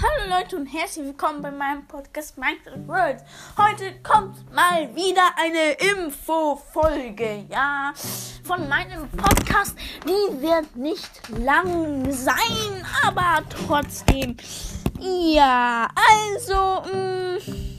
Hallo Leute und herzlich willkommen bei meinem Podcast Minecraft World. Heute kommt mal wieder eine Info-Folge, ja, von meinem Podcast. Die wird nicht lang sein, aber trotzdem, ja, also, mh, mm,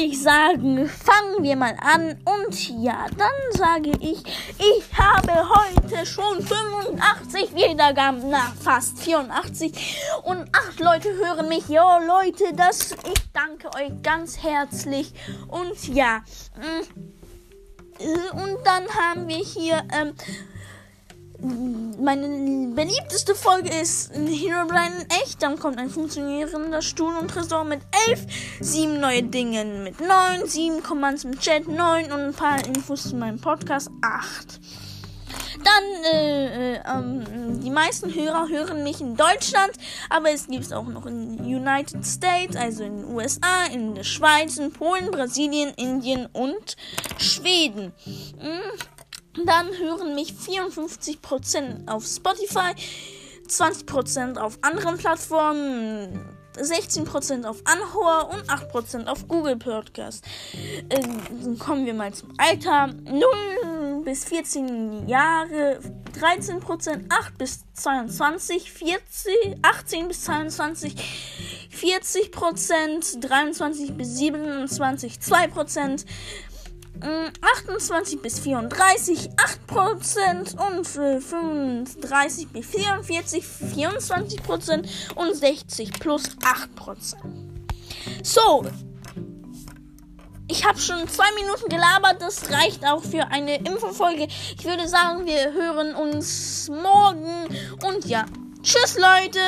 würde ich sagen, fangen wir mal an. Und ja, dann sage ich, ich habe heute schon 85 Wiedergaben, na fast 84. Und acht Leute hören mich. Ja, Leute, das, ich danke euch ganz herzlich. Und ja, mm, und dann haben wir hier ähm, meine beliebteste Folge ist Herobrine echt. Dann kommt ein funktionierender Stuhl und Tresor mit 11, 7 neue Dinge mit 9, 7 Commands im Chat 9 und ein paar Infos zu meinem Podcast 8. Dann, äh, äh, ähm, die meisten Hörer hören mich in Deutschland, aber es gibt es auch noch in United States, also in den USA, in der Schweiz, in Polen, Brasilien, Indien und Schweden. Hm. Dann hören mich 54% auf Spotify, 20% auf anderen Plattformen, 16% auf Anhor und 8% auf Google Podcast. Äh, kommen wir mal zum Alter. 0 bis 14 Jahre 13%, 8 bis 22, 40, 18 bis 22, 40%, 23 bis 27, 2%, 28 bis 34 8% und für 35 bis 44 24% und 60 plus 8%. So, ich habe schon zwei Minuten gelabert, das reicht auch für eine Infofolge. Ich würde sagen, wir hören uns morgen und ja, tschüss Leute.